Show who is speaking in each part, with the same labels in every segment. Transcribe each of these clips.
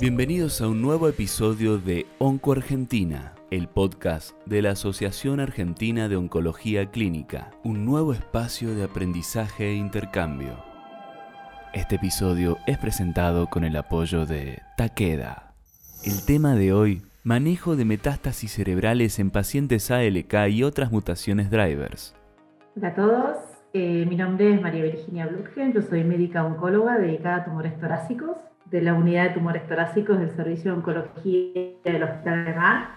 Speaker 1: Bienvenidos a un nuevo episodio de Onco Argentina, el podcast de la Asociación Argentina de Oncología Clínica, un nuevo espacio de aprendizaje e intercambio. Este episodio es presentado con el apoyo de Takeda. El tema de hoy, manejo de metástasis cerebrales en pacientes ALK y otras mutaciones drivers.
Speaker 2: Hola a todos, eh, mi nombre es María Virginia Blutgen, yo soy médica oncóloga dedicada a tumores torácicos de la unidad de tumores torácicos del Servicio de Oncología del Hospital de Mar.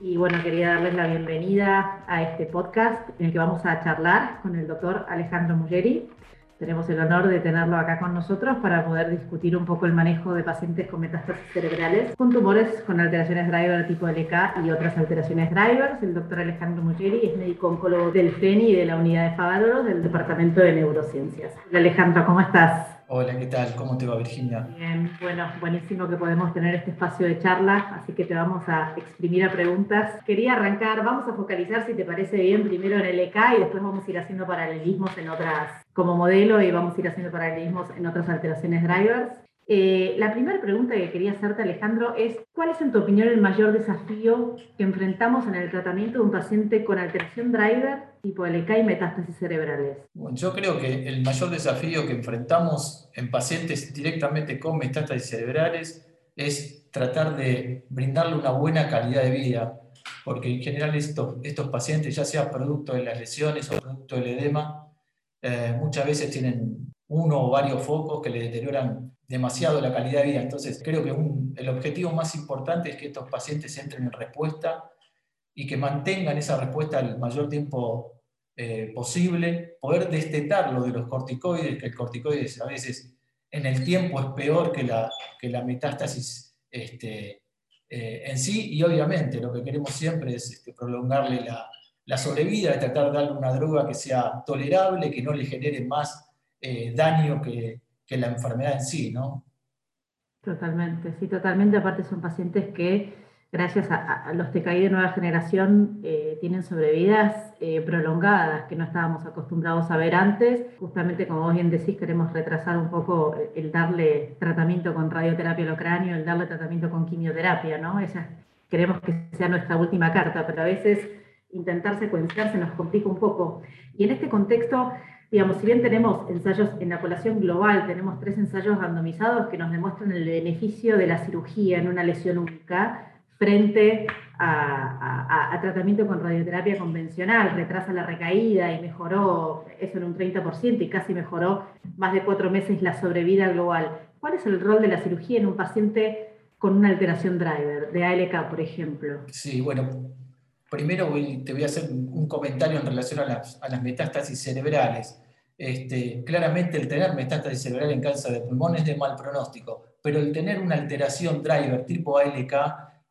Speaker 2: Y bueno, quería darles la bienvenida a este podcast en el que vamos a charlar con el doctor Alejandro Muggeri. Tenemos el honor de tenerlo acá con nosotros para poder discutir un poco el manejo de pacientes con metástasis cerebrales con tumores con alteraciones driver tipo LK y otras alteraciones drivers. El doctor Alejandro Muggeri es médico oncólogo del FENI y de la unidad de Favaloro del Departamento de Neurociencias. Alejandro, ¿cómo estás?
Speaker 3: Hola, ¿qué tal? ¿Cómo te va, Virginia?
Speaker 2: Bien, bueno, buenísimo que podemos tener este espacio de charla, así que te vamos a exprimir a preguntas. Quería arrancar, vamos a focalizar, si te parece bien, primero en el EK y después vamos a ir haciendo paralelismos en otras, como modelo, y vamos a ir haciendo paralelismos en otras alteraciones drivers. Eh, la primera pregunta que quería hacerte, Alejandro, es ¿cuál es en tu opinión el mayor desafío que enfrentamos en el tratamiento de un paciente con alteración driver tipo LK y metástasis cerebrales?
Speaker 3: Bueno, yo creo que el mayor desafío que enfrentamos en pacientes directamente con metástasis cerebrales es tratar de brindarle una buena calidad de vida, porque en general estos, estos pacientes, ya sea producto de las lesiones o producto del edema, eh, muchas veces tienen uno o varios focos que le deterioran demasiado la calidad de vida. Entonces, creo que el objetivo más importante es que estos pacientes entren en respuesta y que mantengan esa respuesta el mayor tiempo eh, posible, poder destetarlo de los corticoides, que el corticoides a veces en el tiempo es peor que la, que la metástasis este, eh, en sí, y obviamente lo que queremos siempre es este, prolongarle la, la sobrevida, tratar de darle una droga que sea tolerable, que no le genere más eh, daño que, que la enfermedad en sí, ¿no?
Speaker 2: Totalmente, sí, totalmente. Aparte son pacientes que, gracias a, los TKI de nueva generación, eh, tienen sobrevidas eh, prolongadas que no estábamos acostumbrados a ver antes. Justamente, como vos bien decís, queremos retrasar un poco el darle tratamiento con radioterapia al cráneo, el darle tratamiento con quimioterapia, ¿no? Esa, queremos que sea nuestra última carta, pero a veces intentar secuenciar se nos complica un poco. Y en este contexto, digamos, si bien tenemos ensayos en la población global, tenemos tres ensayos randomizados que nos demuestran el beneficio de la cirugía en una lesión única frente a, tratamiento con radioterapia convencional, retrasa la recaída y mejoró eso en un 30% y casi mejoró más de cuatro meses la sobrevida global. ¿Cuál es el rol de la cirugía en un paciente con una alteración driver, de ALK, por ejemplo?
Speaker 3: Sí, bueno, primero te voy a hacer un comentario en relación a las, a metástasis cerebrales. Este, claramente el tener metástasis cerebral en cáncer de pulmón es de mal pronóstico, pero el tener una alteración driver tipo ALK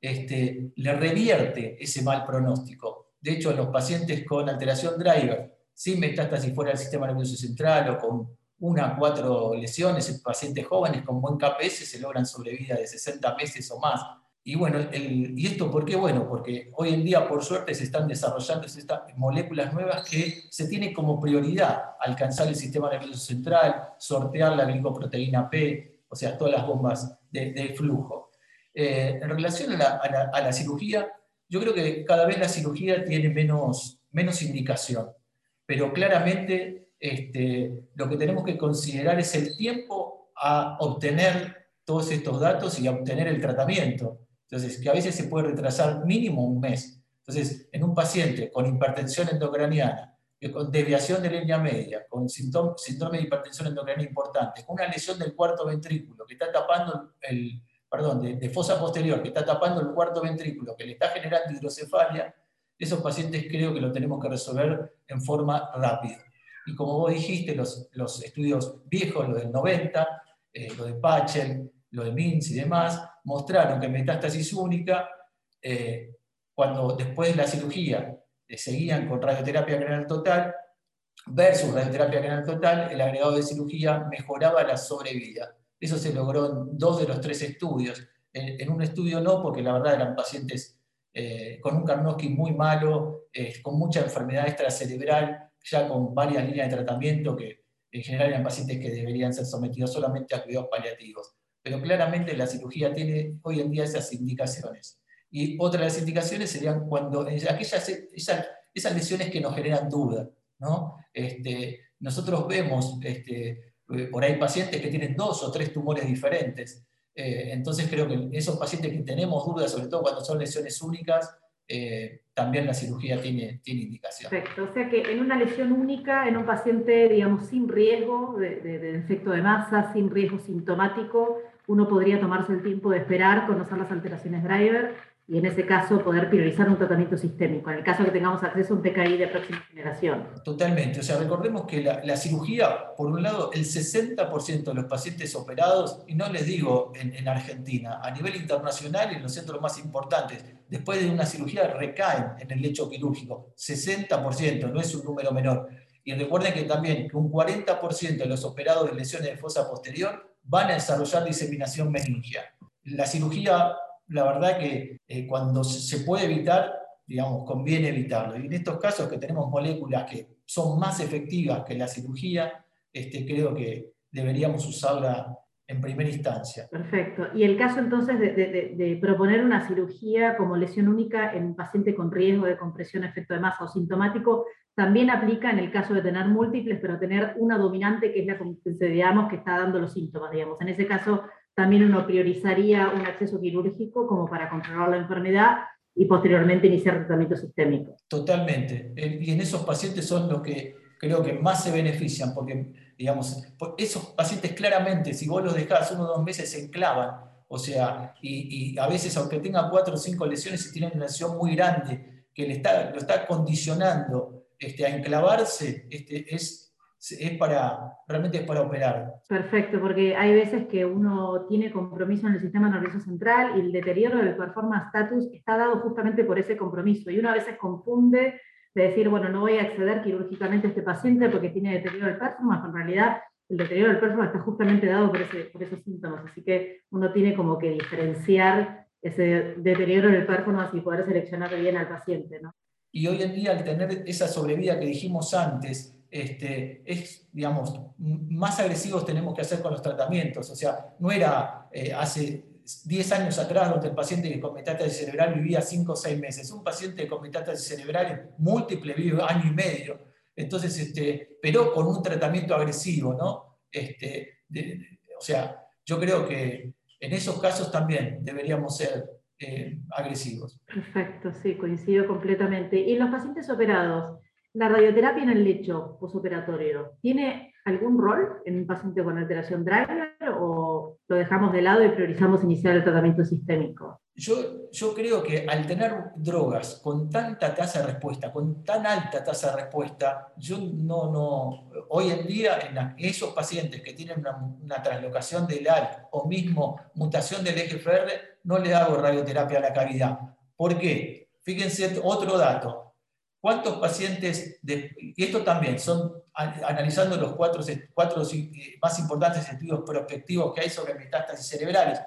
Speaker 3: este, le revierte ese mal pronóstico. De hecho, los pacientes con alteración driver, sin metástasis fuera del sistema nervioso central o con una o cuatro lesiones, en pacientes jóvenes con buen KPS se logran sobrevida de 60 meses o más y bueno, ¿y esto por qué? Bueno, porque hoy en día, por suerte, se están desarrollando estas moléculas nuevas que se tiene como prioridad alcanzar el sistema nervioso central, sortear la glicoproteína P, o sea, todas las bombas de, flujo. Eh, en relación a la, cirugía, yo creo que cada vez la cirugía tiene menos, menos indicación, pero claramente este, lo que tenemos que considerar es el tiempo a obtener todos estos datos y a obtener el tratamiento. Entonces, que a veces se puede retrasar mínimo un mes. Entonces, en un paciente con hipertensión endocraniana, con desviación de línea media, con síndrome, de hipertensión endocraniana importante, con una lesión del cuarto ventrículo que está tapando el, perdón, de, fosa posterior, que está tapando el cuarto ventrículo, que le está generando hidrocefalia, esos pacientes creo que lo tenemos que resolver en forma rápida. Y como vos dijiste, los, los estudios viejos, los del 90, eh, lo de Pachel, lo de MINS y demás, mostraron que metástasis única, eh, cuando después de la cirugía eh, seguían con radioterapia craneal total, versus radioterapia craneal total, el agregado de cirugía mejoraba la sobrevida. Eso se logró en dos de los tres estudios. En, un estudio no, porque la verdad eran pacientes eh, con un Karnowski muy malo, con mucha enfermedad extracerebral, ya con varias líneas de tratamiento que en general eran pacientes que deberían ser sometidos solamente a cuidados paliativos pero claramente la cirugía tiene hoy en día esas indicaciones. Y otra de las indicaciones serían cuando aquellas esas, esas lesiones que nos generan duda. ¿no? Este, nosotros vemos este, por ahí pacientes que tienen dos o tres tumores diferentes. Eh, entonces creo que esos pacientes que tenemos dudas, sobre todo cuando son lesiones únicas, eh, también la cirugía tiene, tiene indicación.
Speaker 2: Perfecto, o sea que en una lesión única, en un paciente, digamos, sin riesgo de, de, de defecto de masa, sin riesgo sintomático, uno podría tomarse el tiempo de esperar, conocer las alteraciones driver y en ese caso poder priorizar un tratamiento sistémico, en el caso que tengamos acceso a un TKI de próxima generación.
Speaker 3: Totalmente, o sea, recordemos que la, cirugía, por un lado, el 60% de los pacientes operados, y no les digo en, en, Argentina, a nivel internacional y en los centros más importantes, después de una cirugía recaen en el lecho quirúrgico, 60%, no es un número menor. Y recuerden que también un 40% de los operados de lesiones de fosa posterior van a desarrollar diseminación meningia. La cirugía la verdad que eh, cuando se puede evitar, digamos, conviene evitarlo. Y en estos casos que tenemos moléculas que son más efectivas que la cirugía, este, creo que deberíamos usarla en primera instancia.
Speaker 2: Perfecto. Y el caso entonces de, de, proponer una cirugía como lesión única en un paciente con riesgo de compresión, efecto de masa o sintomático, también aplica en el caso de tener múltiples, pero tener una dominante que es la que digamos que está dando los síntomas, digamos. En ese caso, también uno priorizaría un acceso quirúrgico como para controlar la enfermedad y posteriormente iniciar tratamiento sistémico.
Speaker 3: Totalmente. Y en esos pacientes son los que creo que más se benefician, porque, digamos, esos pacientes claramente, si vos los dejás uno o dos meses, se enclavan. O sea, y, a veces, aunque tengan cuatro o cinco lesiones, si tienen una lesión muy grande que le está, lo está condicionando este, a enclavarse, este, es es para, realmente es para operar.
Speaker 2: Perfecto, porque hay veces que uno tiene compromiso en el sistema nervioso central y el deterioro del performance status está dado justamente por ese compromiso. Y uno a veces confunde de decir, bueno, no voy a acceder quirúrgicamente a este paciente porque tiene deterioro del performance, en realidad el deterioro del performance está justamente dado por, ese, por esos síntomas. Así que uno tiene como que diferenciar ese deterioro del performance y poder seleccionar bien al paciente. ¿no?
Speaker 3: Y hoy en día, al tener esa sobrevida que dijimos antes, este, es, digamos, más agresivos tenemos que hacer con los tratamientos. O sea, no era eh, hace 10 años atrás donde el paciente con metástasis cerebral vivía 5 o 6 meses. Un paciente con metástasis cerebral múltiple vive año y medio. Entonces, este, pero con un tratamiento agresivo, ¿no? Este, o sea, yo creo que en esos casos también deberíamos ser eh, agresivos.
Speaker 2: Perfecto, sí, coincido completamente. ¿Y los pacientes operados? ¿La radioterapia en el lecho posoperatorio tiene algún rol en un paciente con alteración driver o lo dejamos de lado y priorizamos iniciar el tratamiento sistémico?
Speaker 3: Yo, yo creo que al tener drogas con tanta tasa de respuesta, con tan alta tasa de respuesta, yo no, no, hoy en día en esos pacientes que tienen una, translocación del AL o mismo mutación del eje FR, no le hago radioterapia a la cavidad. ¿Por qué? Fíjense otro dato ¿Cuántos pacientes, y esto también, son analizando los cuatro, cuatro eh, más importantes estudios prospectivos que hay sobre metástasis cerebrales,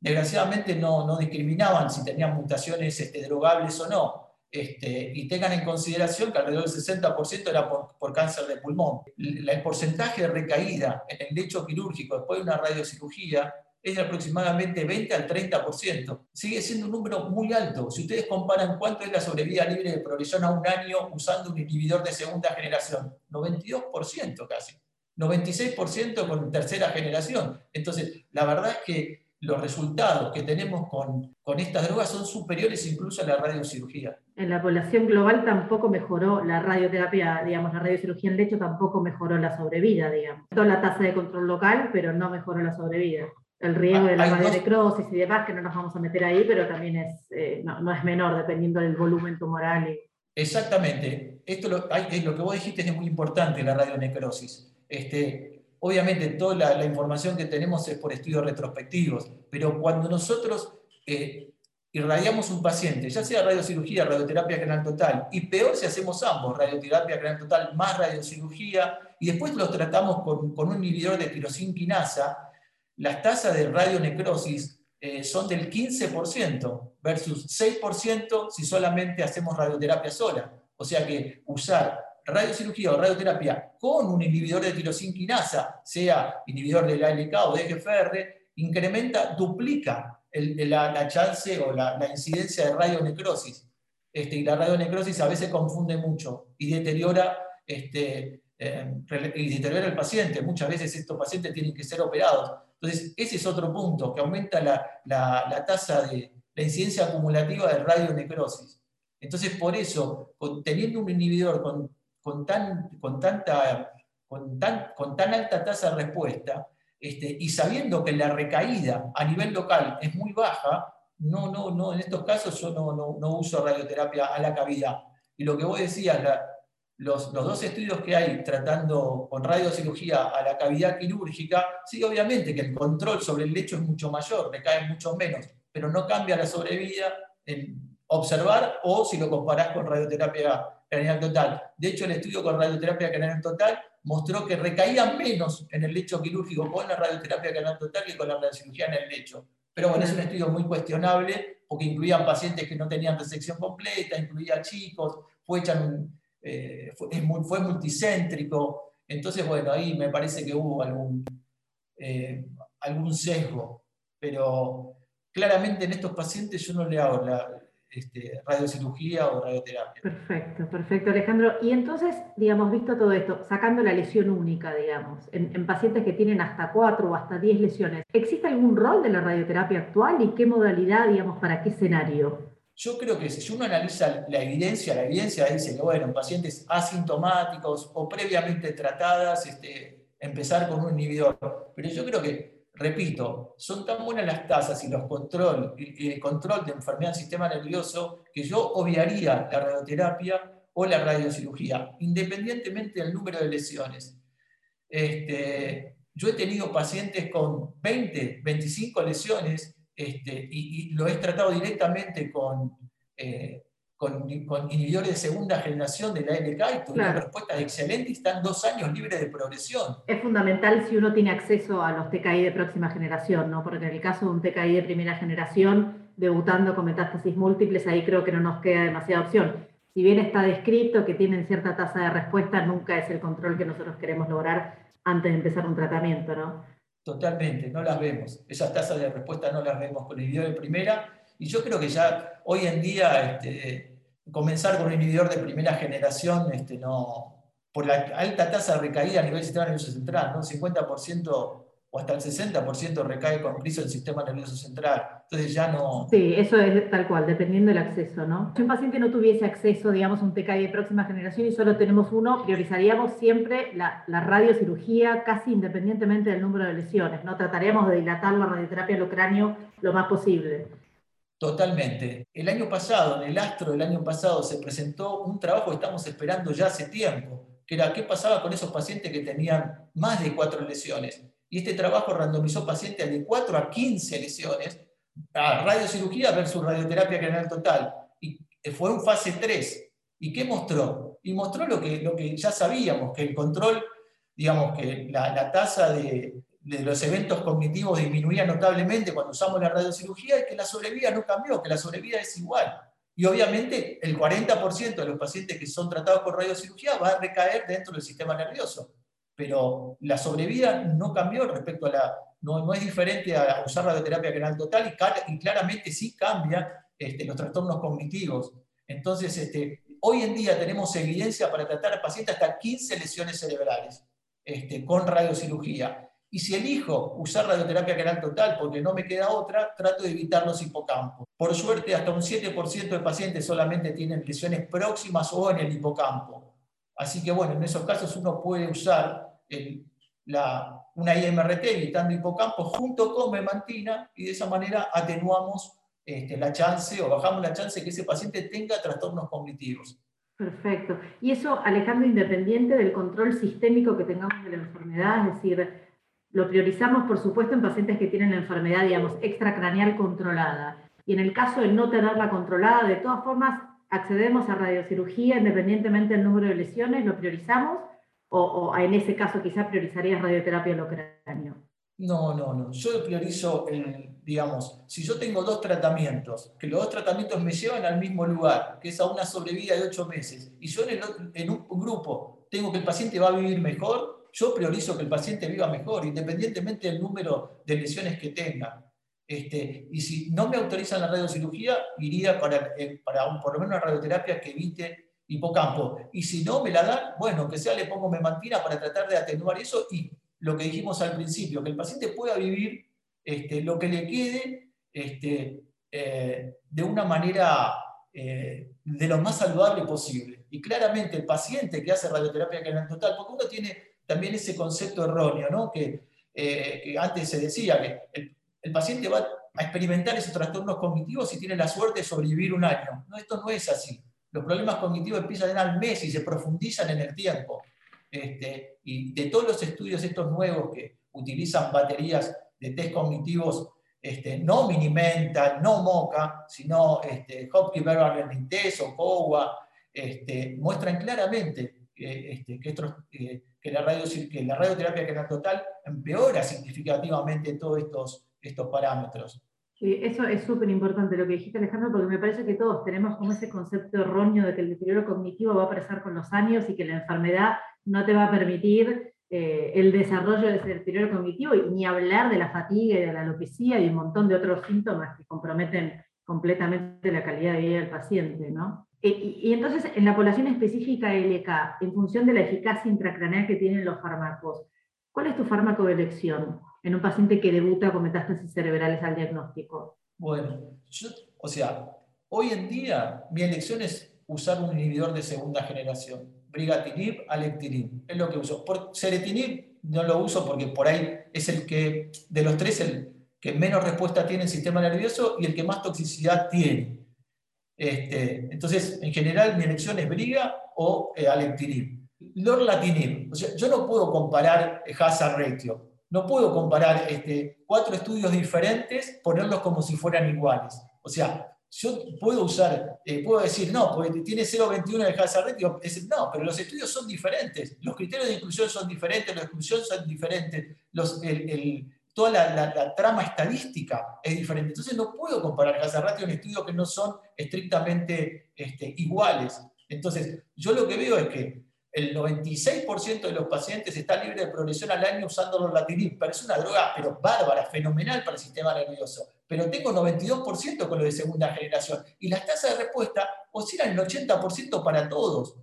Speaker 3: desgraciadamente no, no discriminaban si tenían mutaciones este, drogables o no. Este, y tengan en consideración que alrededor del 60% era por, por, cáncer de pulmón. El porcentaje de recaída en el lecho quirúrgico después de una radiocirugía es de aproximadamente 20 al 30%. Sigue siendo un número muy alto. Si ustedes comparan cuánto es la sobrevida libre de progresión a un año usando un inhibidor de segunda generación, 92% casi. 96% con tercera generación. Entonces, la verdad es que los resultados que tenemos con, con estas drogas son superiores incluso a la radiocirugía.
Speaker 2: En la población global tampoco mejoró la radioterapia, digamos, la radiocirugía en lecho tampoco mejoró la sobrevida, digamos. La tasa de control local, pero no mejoró la sobrevida el riesgo de la radiocrosis y demás, que no nos vamos a meter ahí, pero también es, eh, no, es menor dependiendo del volumen tumoral.
Speaker 3: Exactamente. Esto lo, hay, lo que vos dijiste es muy importante, la radionecrosis. Este, obviamente toda la, información que tenemos es por estudios retrospectivos, pero cuando nosotros eh, irradiamos un paciente, ya sea radiocirugía, radioterapia canal total, y peor si hacemos ambos, radioterapia canal total más radiocirugía, y después los tratamos con, con un inhibidor de tirosinquinasa, las tasas de radionecrosis eh, son del 15% versus 6% si solamente hacemos radioterapia sola. O sea que usar radiocirugía o radioterapia con un inhibidor de tirosinquinasa, sea inhibidor del ALK o de EGFR, incrementa, duplica la, chance o la, incidencia de radionecrosis. Este, y la radionecrosis a veces confunde mucho y deteriora, este, eh, y deteriora el paciente. Muchas veces estos pacientes tienen que ser operados. Entonces, ese es otro punto, que aumenta la, tasa de la incidencia acumulativa de radionecrosis. Entonces, por eso, teniendo un inhibidor con, con, tan, con, tanta, con, tan, con tan alta tasa de respuesta, este, y sabiendo que la recaída a nivel local es muy baja, no, no, no, en estos casos yo no, no, uso radioterapia a la cavidad. Y lo que vos decías, los, los, dos estudios que hay tratando con radiocirugía a la cavidad quirúrgica, sí, obviamente que el control sobre el lecho es mucho mayor, recae mucho menos, pero no cambia la sobrevida en observar o si lo comparás con radioterapia craneal total. De hecho, el estudio con radioterapia craneal total mostró que recaían menos en el lecho quirúrgico con la radioterapia canal total que con la radiocirugía en el lecho. Pero bueno, es un estudio muy cuestionable porque incluían pacientes que no tenían resección completa, incluía chicos, fue, eh, fue, multicéntrico. Entonces, bueno, ahí me parece que hubo algún, eh, algún sesgo. Pero claramente en estos pacientes yo no le hago la, este, radiocirugía o radioterapia.
Speaker 2: Perfecto, perfecto Alejandro. Y entonces, digamos, visto todo esto, sacando la lesión única, digamos, en, pacientes que tienen hasta cuatro o hasta diez lesiones, ¿existe algún rol de la radioterapia actual y qué modalidad, digamos, para qué escenario?
Speaker 3: Yo creo que si uno analiza la evidencia, la evidencia dice que, bueno, en pacientes asintomáticos o previamente tratadas, este, empezar con un inhibidor. Pero yo creo que repito, son tan buenas las tasas y los control, el control de enfermedad del sistema nervioso que yo obviaría la radioterapia o la radiocirugía, independientemente del número de lesiones. Este, yo he tenido pacientes con 20, 25 lesiones este, y, lo he tratado directamente con, eh, con, inhibidores de segunda generación de la LK y tuvieron respuestas excelentes y están dos años libres de progresión.
Speaker 2: Es fundamental si uno tiene acceso a los TKI de próxima generación, ¿no? porque en el caso de un TKI de primera generación, debutando con metástasis múltiples, ahí creo que no nos queda demasiada opción. Si bien está descrito que tienen cierta tasa de respuesta, nunca es el control que nosotros queremos lograr antes de empezar un tratamiento, ¿no?
Speaker 3: Totalmente, no las vemos. Esas tasas de respuesta no las vemos con el video de primera. Y yo creo que ya hoy en día este, comenzar con un inhibidor de primera generación, este, no, por la alta tasa de recaída a nivel del sistema nervioso central, ¿no? 50% o hasta el 60% recae con crisis del sistema nervioso central. Entonces ya no...
Speaker 2: Sí, eso es tal cual, dependiendo del acceso, ¿no? Si un paciente no tuviese acceso, digamos, a un TKI de próxima generación y solo tenemos uno, priorizaríamos siempre la, la radiocirugía casi independientemente del número de lesiones, ¿no? Trataríamos de dilatar la radioterapia al cráneo lo más posible.
Speaker 3: Totalmente. El año pasado, en el Astro del año pasado, se presentó un trabajo que estamos esperando ya hace tiempo, que era qué pasaba con esos pacientes que tenían más de cuatro lesiones. Y este trabajo randomizó pacientes de 4 a 15 lesiones a radiocirugía versus radioterapia craneal total. Y fue en fase 3. ¿Y qué mostró? Y mostró lo que, lo que ya sabíamos, que el control, digamos que la tasa de, de los eventos cognitivos disminuía notablemente cuando usamos la radiocirugía y que la sobrevida no cambió, que la sobrevida es igual. Y obviamente el 40% de los pacientes que son tratados por radiocirugía va a recaer dentro del sistema nervioso. Pero la sobrevida no cambió respecto a la... No, no es diferente a usar radioterapia renal total y, claramente sí cambia este, los trastornos cognitivos. Entonces, este, hoy en día tenemos evidencia para tratar a pacientes hasta 15 lesiones cerebrales este, con radiocirugía. Y si elijo usar radioterapia canal total porque no me queda otra, trato de evitar los hipocampos. Por suerte, hasta un 7% de pacientes solamente tienen lesiones próximas o en el hipocampo. Así que bueno, en esos casos uno puede usar la, una IMRT evitando hipocampo junto con memantina y de esa manera atenuamos este, la chance o bajamos la chance de que ese paciente tenga trastornos cognitivos.
Speaker 2: Perfecto. Y eso, Alejandro, independiente del control sistémico que tengamos de la enfermedad, es decir, lo priorizamos, por supuesto, en pacientes que tienen la enfermedad, digamos, extracraneal controlada. Y en el caso de no tenerla controlada, de todas formas, accedemos a radiocirugía independientemente del número de lesiones, lo priorizamos, o, en ese caso quizá priorizarías radioterapia cráneo.
Speaker 3: No, no, no. Yo priorizo, digamos, si yo tengo dos tratamientos, que los dos tratamientos me llevan al mismo lugar, que es a una sobrevida de ocho meses, y yo en, en un grupo tengo que el paciente va a vivir mejor, yo priorizo que el paciente viva mejor, independientemente del número de lesiones que tenga. Este, y si no me autorizan la radiocirugía, iría para, eh, para un, por lo menos una radioterapia que evite hipocampo. Y si no me la dan, bueno, que sea le pongo memantina para tratar de atenuar eso y lo que dijimos al principio, que el paciente pueda vivir este, lo que le quede este, eh, de una manera eh, de lo más saludable posible. Y claramente el paciente que hace radioterapia canal total, porque uno tiene también ese concepto erróneo, ¿no? que, que antes se decía que el, el paciente va a experimentar esos trastornos cognitivos y tiene la suerte de sobrevivir un año. No, esto no es así. Los problemas cognitivos empiezan al mes y se profundizan en el tiempo. Este, y de todos los estudios estos nuevos que utilizan baterías de test cognitivos, este, no Minimental, no MOCA, sino este, Hopkins Learning Test o COWA, este, muestran claramente que, este, que, la radio, que la radioterapia canal total empeora significativamente todos estos parámetros.
Speaker 2: Sí, eso es súper importante lo que dijiste, Alejandro, porque me parece que todos tenemos como ese concepto erróneo de que el deterioro cognitivo va a aparecer con los años y que la enfermedad no te va a permitir eh, el desarrollo de ese deterioro cognitivo, y ni hablar de la fatiga y de la alopecia y un montón de otros síntomas que comprometen completamente la calidad de vida del paciente. ¿no? E, y, y, entonces, en la población específica LK, en función de la eficacia intracraneal que tienen los fármacos, ¿cuál es tu fármaco de elección? En un paciente que debuta con metástasis cerebrales al diagnóstico?
Speaker 3: Bueno, o sea, hoy en día mi elección es usar un inhibidor de segunda generación, brigatinib, alectinib, es lo que uso. Por seretinib no lo uso porque por ahí es el que, de los tres, el que menos respuesta tiene el sistema nervioso y el que más toxicidad tiene. Este, entonces, en general, mi elección es briga o eh, alectinib. Lorlatinib, o sea, yo no puedo comparar hazard ratio no puedo comparar este, cuatro estudios diferentes, ponerlos como si fueran iguales. O sea, yo puedo usar, eh, puedo decir, no, porque tiene 0,21 de hazard no, pero los estudios son diferentes, los criterios de inclusión son diferentes, la exclusión son diferentes, toda la, trama estadística es diferente. Entonces no puedo comparar hazard ratio en estudios que no son estrictamente este, iguales. Entonces, yo lo que veo es que el 96% de los pacientes está libre de progresión al año usando los latinib, pero es una droga pero bárbara, fenomenal para el sistema nervioso. Pero tengo 92% con lo de segunda generación y las tasas de respuesta oscilan el 80% para todos.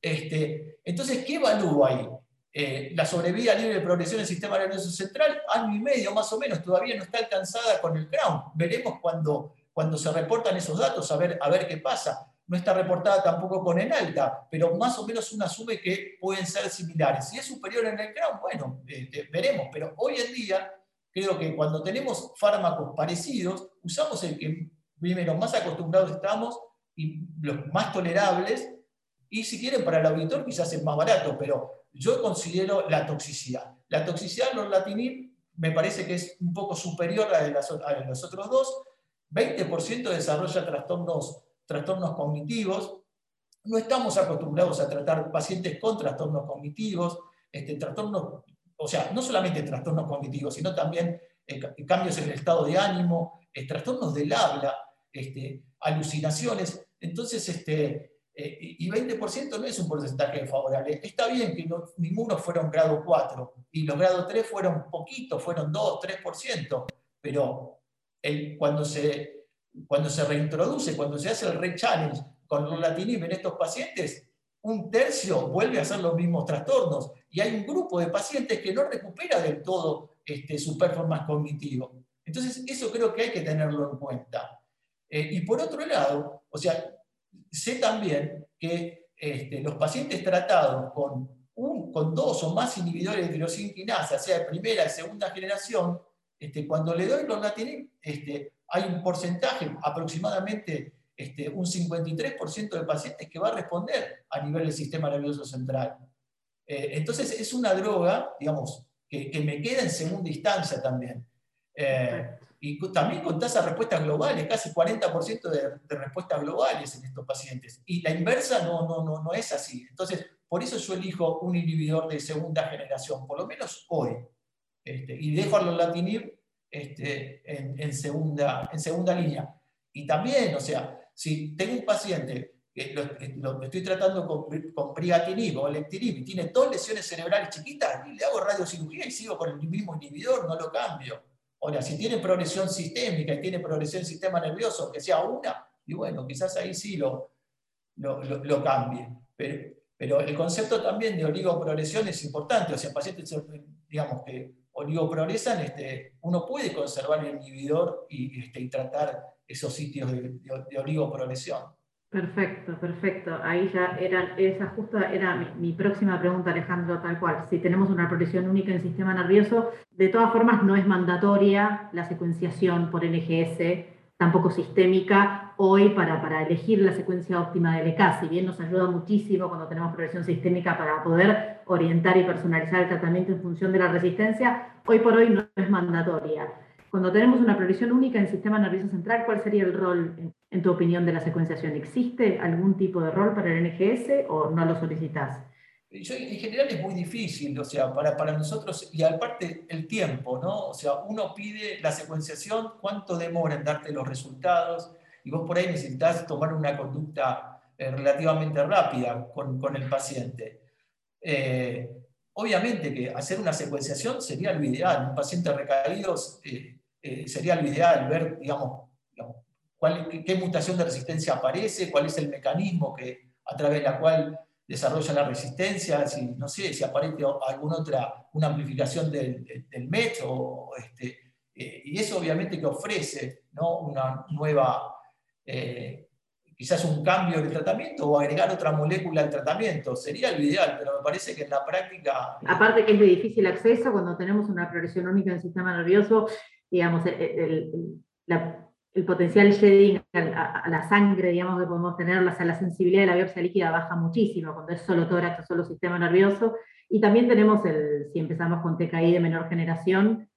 Speaker 3: Este, entonces, ¿qué evalúo ahí? Eh, la sobrevida libre de progresión del sistema nervioso central, año y medio más o menos, todavía no está alcanzada con el Crown. Veremos cuando, cuando se reportan esos datos, a a ver qué pasa no está reportada tampoco con en alta, pero más o menos uno asume que pueden ser similares. Si es superior en el Crown, bueno, este, veremos, pero hoy en día creo que cuando tenemos fármacos parecidos, usamos el que primero más acostumbrados estamos y los más tolerables, y si quieren para el auditor quizás es más barato, pero yo considero la toxicidad. La toxicidad de los latinib me parece que es un poco superior a, de a los otros dos, 20% desarrolla trastornos trastornos cognitivos. No estamos acostumbrados a tratar pacientes con trastornos cognitivos, este, trastornos, o sea, no solamente trastornos cognitivos, sino también eh, cambios en el estado de ánimo, eh, trastornos del habla, este, alucinaciones. Entonces, este, eh, y 20% no es un porcentaje favorable. Está bien que no, ninguno fueron grado 4 y los grado 3 fueron poquitos, fueron 2, 3%, pero cuando se cuando se reintroduce, cuando se hace el re-challenge con lorlatinib en estos pacientes, un tercio vuelve a hacer los mismos trastornos y hay un grupo de pacientes que no recupera del todo este, su performance cognitivo. Entonces, eso creo que hay que tenerlo en cuenta. Eh, y por otro lado, o sea, sé también que este, los pacientes tratados con, un, con dos o más inhibidores de tirosinquinasa, sea de primera o segunda generación, este, cuando le doy lorlatinib, este, hay un porcentaje, aproximadamente este, un 53% de pacientes que va a responder a nivel del sistema nervioso central. Eh, entonces es una droga, digamos, que, me queda en segunda instancia también. Eh, y también con tasas de respuestas globales, casi 40% de, de, respuestas globales en estos pacientes. Y la inversa no, no, no, no es así. Entonces, por eso yo elijo un inhibidor de segunda generación, por lo menos hoy. Este, y dejo a los latinib este, en, segunda, en segunda línea. Y también, o sea, si tengo un paciente lo, estoy tratando con, con priatinib o lectinib y tiene dos lesiones cerebrales chiquitas, le hago radiocirugía y sigo con el mismo inhibidor, no lo cambio. Ahora, si tiene progresión sistémica y tiene progresión sistema nervioso, que sea una, y bueno, quizás ahí sí lo, lo, cambie. Pero, pero el concepto también de oligoprogresión es importante, o sea, pacientes, digamos, que oligoprogresan, este, uno puede conservar el inhibidor y, este, y tratar esos sitios de, de oligoprogresión.
Speaker 2: Perfecto, perfecto. Ahí ya era, esa justo era mi, próxima pregunta, Alejandro, tal cual. Si tenemos una progresión única en el sistema nervioso, de todas formas no es mandatoria la secuenciación por NGS, tampoco sistémica, hoy para, para elegir la secuencia óptima de LK. Si bien nos ayuda muchísimo cuando tenemos progresión sistémica para poder orientar y personalizar el tratamiento en función de la resistencia, hoy por hoy no es mandatoria. Cuando tenemos una progresión única en el sistema nervioso central, ¿cuál sería el rol, en, tu opinión, de la secuenciación? ¿Existe algún tipo de rol para el NGS o no lo solicitas?
Speaker 3: Yo, en general es muy difícil, o sea, para, para nosotros, y aparte el tiempo, ¿no? O sea, uno pide la secuenciación, cuánto demora en darte los resultados, y vos por ahí necesitas tomar una conducta eh, relativamente rápida con, con el paciente. Eh, obviamente que hacer una secuenciación sería lo ideal. Un paciente recaído eh, sería lo ideal, ver, digamos, cuál, qué, mutación de resistencia aparece, cuál es el mecanismo que, a través de la cual desarrolla la resistencia, si, no sé, si aparece alguna otra, una amplificación del, del MET, este, eh, y eso obviamente que ofrece ¿no? una nueva, eh, quizás un cambio de tratamiento o agregar otra molécula al tratamiento, sería lo ideal, pero me parece que en la práctica...
Speaker 2: Aparte que es de difícil acceso, cuando tenemos una progresión única en el sistema nervioso, digamos, el, potencial shedding a, la sangre, digamos, que podemos tener, la, la sensibilidad de la biopsia líquida baja muchísimo cuando es solo tórax o solo sistema nervioso. Y también tenemos, el, si empezamos con TKI de menor generación,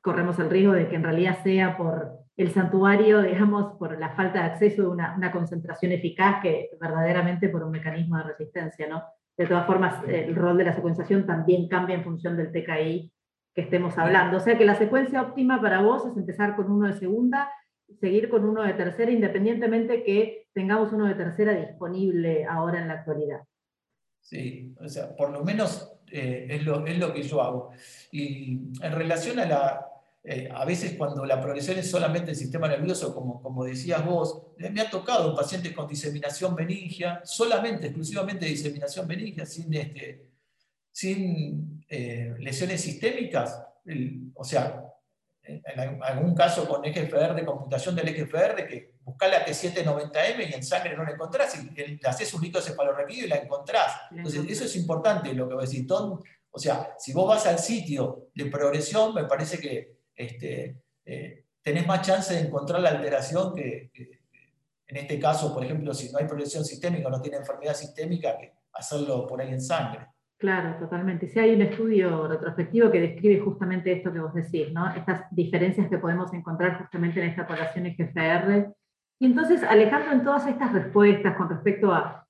Speaker 2: corremos el riesgo de que en realidad sea por el santuario, digamos, por la falta de acceso de una, una concentración eficaz que verdaderamente por un mecanismo de resistencia, ¿no? De todas formas, el rol de la secuenciación también cambia en función del TKI que estemos hablando. O sea que la secuencia óptima para vos es empezar con uno de segunda, seguir con uno de tercera, independientemente que tengamos uno de tercera disponible ahora en la actualidad.
Speaker 3: Sí, o sea, por lo menos eh, es, lo, es, lo, que yo hago. Y en relación a la, eh, a veces cuando la progresión es solamente el sistema nervioso, como, como decías vos, me ha tocado pacientes con diseminación meningia, solamente, exclusivamente diseminación meningia, sin este, sin eh, lesiones sistémicas, o sea, en algún caso con EGFR, de computación del EGFR, que buscás la T790M y en sangre no la encontrás, y le haces un litocefalorraquídeo y la encontrás. Entonces, eso es importante lo que voy a decir. O sea, si vos vas al sitio de progresión, me parece que este, eh, tenés más chance de encontrar la alteración que, que, en este caso, por ejemplo, si no hay progresión sistémica o no tiene enfermedad sistémica, que hacerlo por ahí en sangre.
Speaker 2: Claro, totalmente. Sí, hay un estudio retrospectivo que describe justamente esto que vos decís, ¿no? Estas diferencias que podemos encontrar justamente en esta población GFR. Y entonces, Alejandro, en todas estas respuestas con respecto a,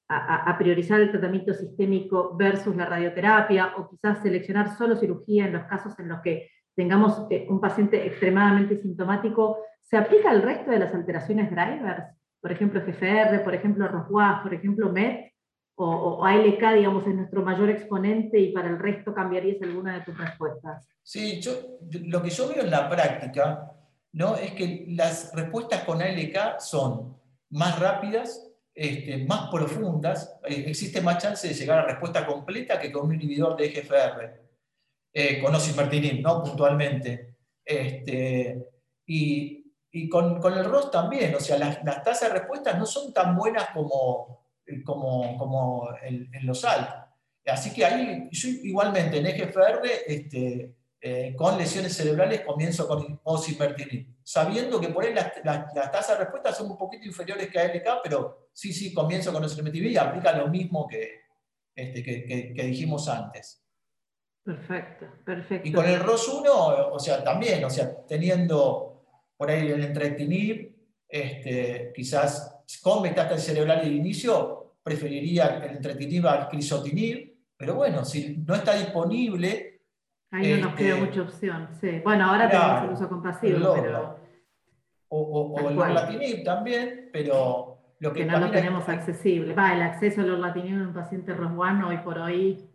Speaker 2: priorizar el tratamiento sistémico versus la radioterapia, o quizás seleccionar solo cirugía en los casos en los que tengamos eh, un paciente extremadamente sintomático, ¿se aplica al resto de las alteraciones drivers? Por ejemplo, GFR, por ejemplo, ROS por ejemplo, MET, o, ALK, digamos, es nuestro mayor exponente y para el resto cambiarías alguna de tus respuestas?
Speaker 3: Sí, yo, lo que yo veo en la práctica ¿no? es que las respuestas con ALK son más rápidas, este, más profundas, eh, existe más chance de llegar a respuesta completa que con un inhibidor de EGFR, eh, con osimertinib, ¿no? puntualmente. Este, y, y con, con, el ROS también, o sea, las, las tasas de respuesta no son tan buenas como, como, como en, los altos. Así que ahí, yo igualmente en EGFR, este, eh, con lesiones cerebrales, comienzo con osimertinib, sabiendo que por ahí las, las, tasas de respuesta son un poquito inferiores que ALK, pero sí, sí, comienzo con osimertinib y aplica lo mismo que, este, que, que, dijimos antes.
Speaker 2: Perfecto, perfecto.
Speaker 3: Y con el ROS1, o sea, también, o sea, teniendo por ahí el entrectinib, este, quizás con metástasis cerebral de inicio, preferiría el entretinib al crisotinib, pero bueno, si no está disponible...
Speaker 2: Ahí no nos queda este, mucha opción, sí. Bueno, ahora tenemos el uso compasivo, pero...
Speaker 3: O, o, el lorlatinib también, pero
Speaker 2: lo que, no lo tenemos accesible. Va, el acceso al orlatinib en un paciente ROS1 hoy por hoy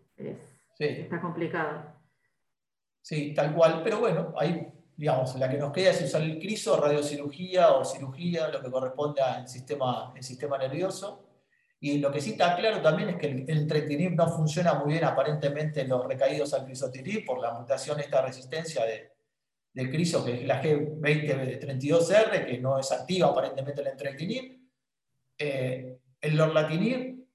Speaker 2: está complicado.
Speaker 3: Sí, tal cual, pero bueno, ahí, digamos, la que nos queda es usar el criso, radiocirugía o cirugía, lo que corresponde al sistema, el sistema nervioso. Y lo que sí está claro también es que el, el no funciona muy bien aparentemente en los recaídos al crisotinib por la mutación, esta resistencia de, del criso, que es la G2032R, que no es activa aparentemente el entretinib. Eh, el lorlatinib,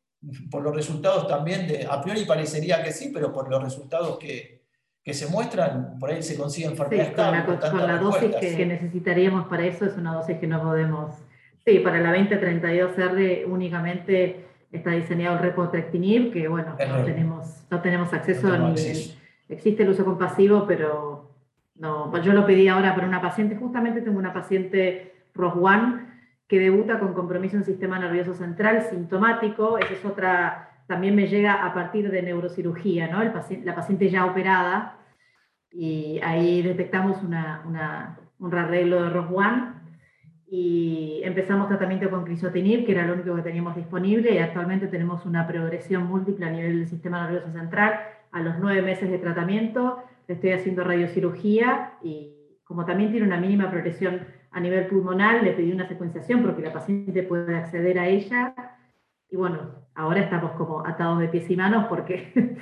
Speaker 3: por los resultados también, de, a priori parecería que sí, pero por los resultados que, que se muestran, por ahí se consiguen enfermedades
Speaker 2: sí, con, la, dosis que, necesitaríamos para eso es una dosis que no podemos... Sí, para la 2032R únicamente está diseñado el repotrectinib, que bueno, no tenemos, no tenemos acceso ni... Existe el uso compasivo, pero no, yo lo pedí ahora para una paciente, justamente tengo una paciente ROS1 que debuta con compromiso en sistema nervioso central sintomático, esa es otra, también me llega a partir de neurocirugía, ¿no? El paciente, la paciente ya operada, y ahí detectamos una, una, un arreglo de ROS1 y empezamos tratamiento con crisotinib, que era lo único que teníamos disponible, y actualmente tenemos una progresión múltiple a nivel del sistema nervioso central a los nueve meses de tratamiento estoy haciendo radiocirugía y como también tiene una mínima progresión a nivel pulmonar, le pedí una secuenciación porque la paciente puede acceder a ella. Y bueno, ahora estamos como atados de pies y manos porque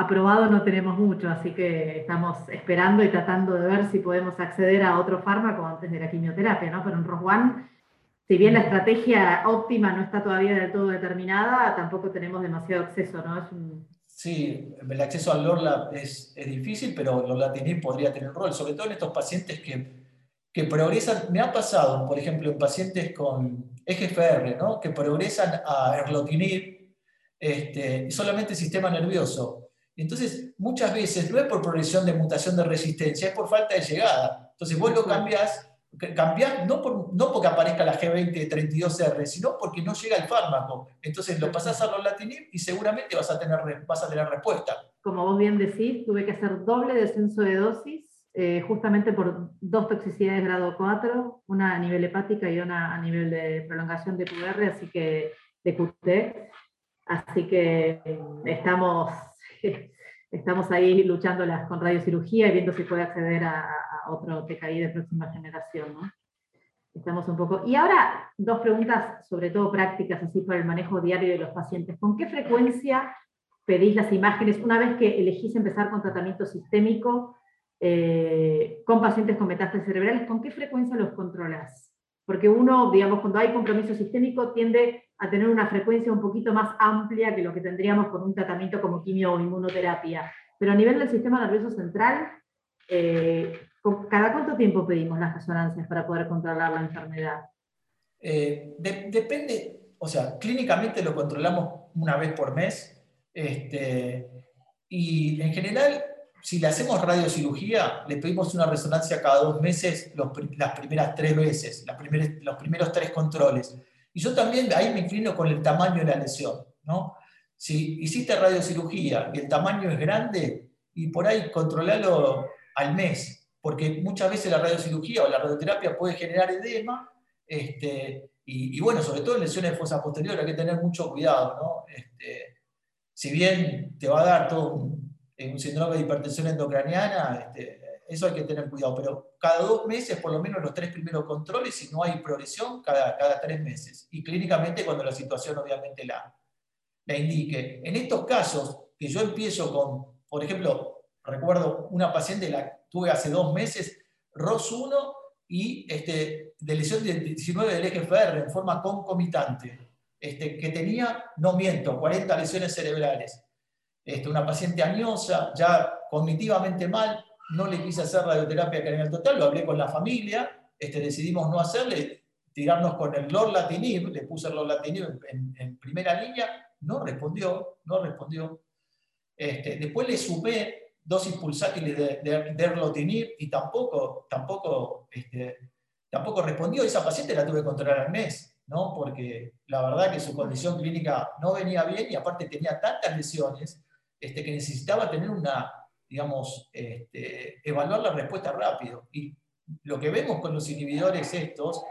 Speaker 2: aprobado no tenemos mucho, así que estamos esperando y tratando de ver si podemos acceder a otro fármaco antes de la quimioterapia, ¿no? Pero en ROS1, si bien la estrategia óptima no está todavía del todo determinada, tampoco tenemos demasiado acceso, ¿no? Un,
Speaker 3: Sí, el acceso al LORLA es, es difícil, pero lorlatinib podría tener rol, sobre todo en estos pacientes que, que progresan. Me ha pasado, por ejemplo, en pacientes con EGFR, ¿no? que progresan a erlotinib este, solamente el sistema nervioso. Entonces, muchas veces no es por progresión de mutación de resistencia, es por falta de llegada. Entonces, vos lo cambiás cambiar no, por, no porque aparezca la G2032R, sino porque no llega el fármaco. Entonces lo pasás a lorlatinib y seguramente vas a, tener, vas a tener respuesta.
Speaker 2: Como vos bien decís, tuve que hacer doble descenso de dosis, eh, justamente por dos toxicidades grado 4, una a nivel hepática y una a nivel de prolongación de QR, así que de QT. Así que eh, estamos ahí luchándolas con radiocirugía y viendo si puede acceder a, otro TKI de próxima generación. Estamos un poco... Y ahora, dos preguntas, sobre todo prácticas, así para el manejo diario de los pacientes. ¿Con qué frecuencia pedís las imágenes una vez que elegís empezar con tratamiento sistémico eh, con pacientes con metástasis cerebrales? ¿Con qué frecuencia los controlas? Porque uno, digamos, cuando hay compromiso sistémico tiende a tener una frecuencia un poquito más amplia que lo que tendríamos con un tratamiento como quimio o inmunoterapia. Pero a nivel del sistema nervioso central, eh, ¿cada cuánto tiempo pedimos las resonancias para poder controlar la enfermedad?
Speaker 3: Eh, depende, o sea, clínicamente lo controlamos una vez por mes. Este, y en general, si le hacemos radiocirugía, le pedimos una resonancia cada dos meses las primeras tres veces, los primeros tres controles. Y yo también ahí me inclino con el tamaño de la lesión. ¿no? Si hiciste radiocirugía y el tamaño es grande, y por ahí controlarlo al mes, porque muchas veces la radiocirugía o la radioterapia puede generar edema, este, y, bueno, sobre todo en lesiones de fosa posterior hay que tener mucho cuidado. ¿no? Este, si bien te va a dar todo un, un síndrome de hipertensión endocraniana, este, eso hay que tener cuidado, pero cada dos meses, por lo menos los tres primeros controles, si no hay progresión, cada, cada tres meses. Y clínicamente cuando la situación obviamente la, la indique. En estos casos, que yo empiezo con, por ejemplo, recuerdo una paciente, la tuve hace dos meses, ROS1 y este, de lesión de 19 del eje FR en forma concomitante, este, que tenía, no miento, 40 lesiones cerebrales. Este, una paciente añosa, ya cognitivamente mal, no le quise hacer radioterapia craneal total, lo hablé con la familia, este, decidimos no hacerle, tirarnos con el lorlatinib, le puse el lorlatinib en, en, primera línea, no respondió, no respondió. Este, después le sumé dosis pulsátiles de, de, y tampoco, tampoco, tampoco respondió. Esa paciente la tuve que controlar al mes, ¿no? porque la verdad que su condición clínica no venía bien y aparte tenía tantas lesiones este, que necesitaba tener una, digamos, este, evaluar la respuesta rápido. Y lo que vemos con los inhibidores estos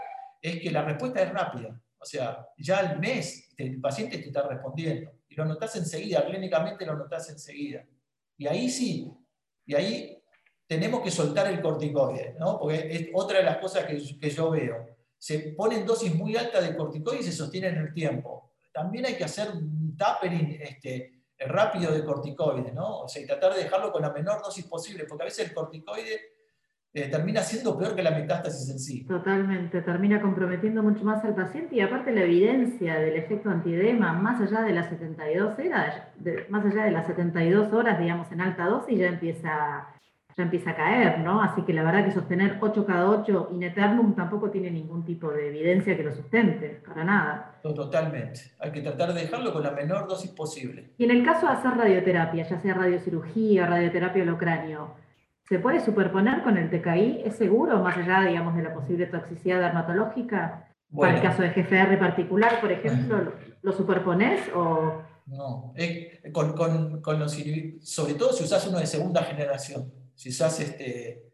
Speaker 3: es que la respuesta es rápida. O sea, ya al mes el paciente te está respondiendo. Y lo notas enseguida, clínicamente lo notas enseguida. Y ahí sí, y ahí tenemos que soltar el corticoide, ¿no? Porque es otra de las cosas que, que yo veo. Se ponen dosis muy altas de corticoide y se sostienen en el tiempo. También hay que hacer un tapering este, rápido de corticoide, ¿no? O sea, y tratar de dejarlo con la menor dosis posible, porque a veces el corticoide eh, termina siendo peor que la metástasis en sí.
Speaker 2: Totalmente, termina comprometiendo mucho más al paciente y aparte la evidencia del efecto antiedema, más allá de las 72 horas, más allá de las 72 horas, digamos, en alta dosis, ya empieza, ya empieza a caer, ¿no? Así que la verdad que sostener 8 cada 8 in eternum tampoco tiene ningún tipo de evidencia que lo sustente, para nada.
Speaker 3: Totalmente, hay que tratar de dejarlo con la menor dosis posible.
Speaker 2: Y en el caso de hacer radioterapia, ya sea radiocirugía, radioterapia al cráneo, ¿Se puede superponer con el TKI? ¿Es seguro, más allá, digamos, de la posible toxicidad dermatológica? Para el caso de GFR particular, por ejemplo, ¿lo, superpones o...?
Speaker 3: No, con, con, los, sobre todo si usas uno de segunda generación. Si usas este,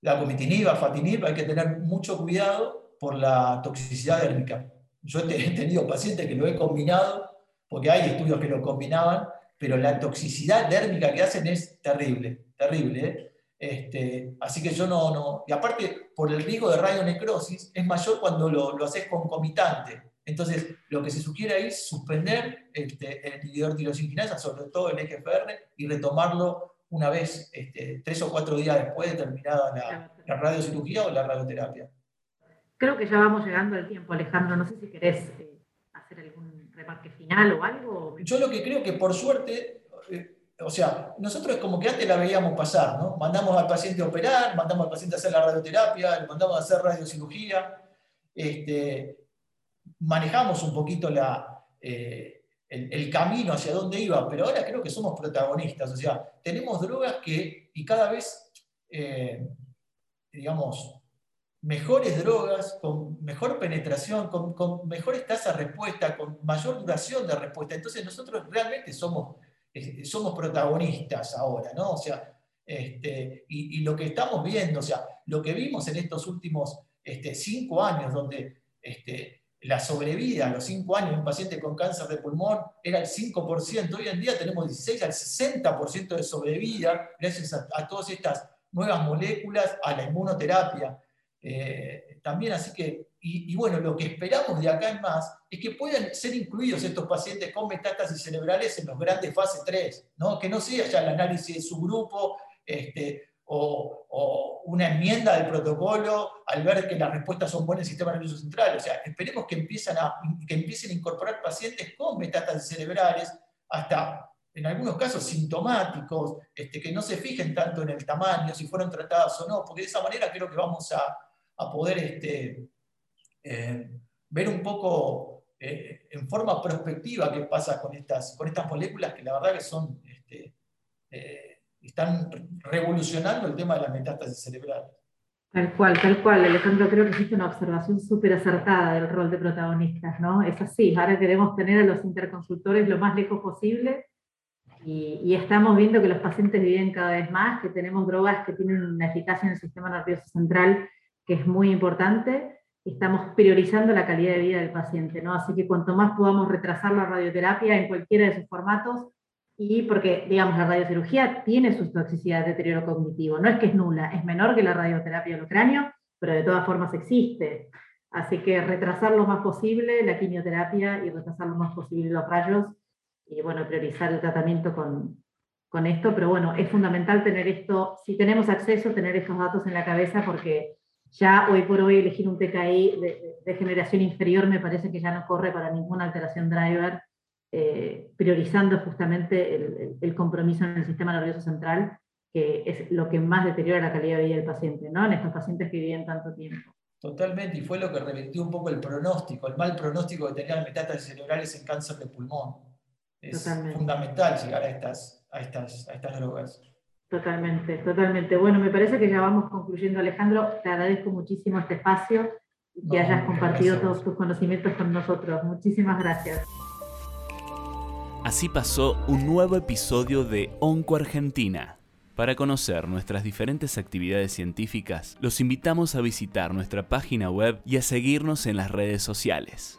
Speaker 3: la comitinib, fatinib, hay que tener mucho cuidado por la toxicidad dérmica. Yo he tenido pacientes que lo he combinado, porque hay estudios que lo combinaban, pero la toxicidad dérmica que hacen es terrible, terrible. ¿eh? Este, así que yo no, no, y aparte por el riesgo de radionecrosis es mayor cuando lo, lo haces concomitante. Entonces, lo que se sugiere ahí es suspender este, el inhibidor tirosinquinasa, sobre todo el EGFR, y retomarlo una vez, este, tres o cuatro días después de terminada la, la, radiocirugía o la radioterapia.
Speaker 2: Creo que ya vamos llegando al tiempo, Alejandro. No sé si querés eh, hacer algún remarque final o algo.
Speaker 3: Yo lo que creo que por suerte, eh, o sea, nosotros es como que antes la veíamos pasar, ¿no? Mandamos al paciente a operar, mandamos al paciente a hacer la radioterapia, le mandamos a hacer radiocirugía, este, manejamos un poquito la, eh, el, camino hacia dónde iba, pero ahora creo que somos protagonistas, o sea, tenemos drogas que, y cada vez, digamos, mejores drogas, con mejor penetración, con, con mejores tasas de respuesta, con mayor duración de respuesta. Entonces nosotros realmente somos somos protagonistas ahora, ¿no? O sea, este, y, lo que estamos viendo, o sea, lo que vimos en estos últimos este, cinco años, donde este, la sobrevida a los cinco años de un paciente con cáncer de pulmón era el 5%, hoy en día tenemos 16 al 60% de sobrevida gracias a, todas estas nuevas moléculas, a la inmunoterapia. Eh, también, así que y, bueno, lo que esperamos de acá en más es que puedan ser incluidos estos pacientes con metástasis cerebrales en los grandes fase 3, ¿no? que no sea ya el análisis de su grupo este, o, una enmienda del protocolo al ver que las respuestas son buenas en el sistema nervioso central. O sea, esperemos que, a, que empiecen a incorporar pacientes con metástasis cerebrales hasta en algunos casos sintomáticos, este, que no se fijen tanto en el tamaño, si fueron tratadas o no, porque de esa manera creo que vamos a, a poder este, eh, ver un poco eh, en forma prospectiva qué pasa con estas, con estas moléculas que la verdad que son, este, eh, están revolucionando el tema de la metástasis cerebral.
Speaker 2: Tal cual, tal cual, Alejandro, creo que existe una observación súper acertada del rol de protagonistas, ¿no? Es así, ahora queremos tener a los interconsultores lo más lejos posible y, y, estamos viendo que los pacientes viven cada vez más, que tenemos drogas que tienen una eficacia en el sistema nervioso central que es muy importante estamos priorizando la calidad de vida del paciente, ¿no? Así que cuanto más podamos retrasar la radioterapia en cualquiera de sus formatos, y porque, digamos, la radiocirugía tiene su toxicidad de deterioro cognitivo, no es que es nula, es menor que la radioterapia del cráneo, pero de todas formas existe. Así que retrasar lo más posible la quimioterapia y retrasar lo más posible los rayos, y bueno, priorizar el tratamiento con, con esto, pero bueno, es fundamental tener esto, si tenemos acceso, tener estos datos en la cabeza porque ya hoy por hoy elegir un TKI de, generación inferior me parece que ya no corre para ninguna alteración driver, eh, priorizando justamente el, compromiso en el sistema nervioso central, que es lo que más deteriora la calidad de vida del paciente, ¿no? En estos pacientes que viven tanto tiempo.
Speaker 3: Totalmente, y fue lo que revirtió un poco el pronóstico, el mal pronóstico que tenían metástasis cerebrales en cáncer de pulmón. Es fundamental llegar a estas, a estas, a estas drogas.
Speaker 2: Totalmente, totalmente. Bueno, me parece que ya vamos concluyendo, Alejandro. Te agradezco muchísimo este espacio y que hayas compartido todos tus conocimientos con nosotros. Muchísimas gracias.
Speaker 1: Así pasó un nuevo episodio de Onco Argentina. Para conocer nuestras diferentes actividades científicas, los invitamos a visitar nuestra página web y a seguirnos en las redes sociales.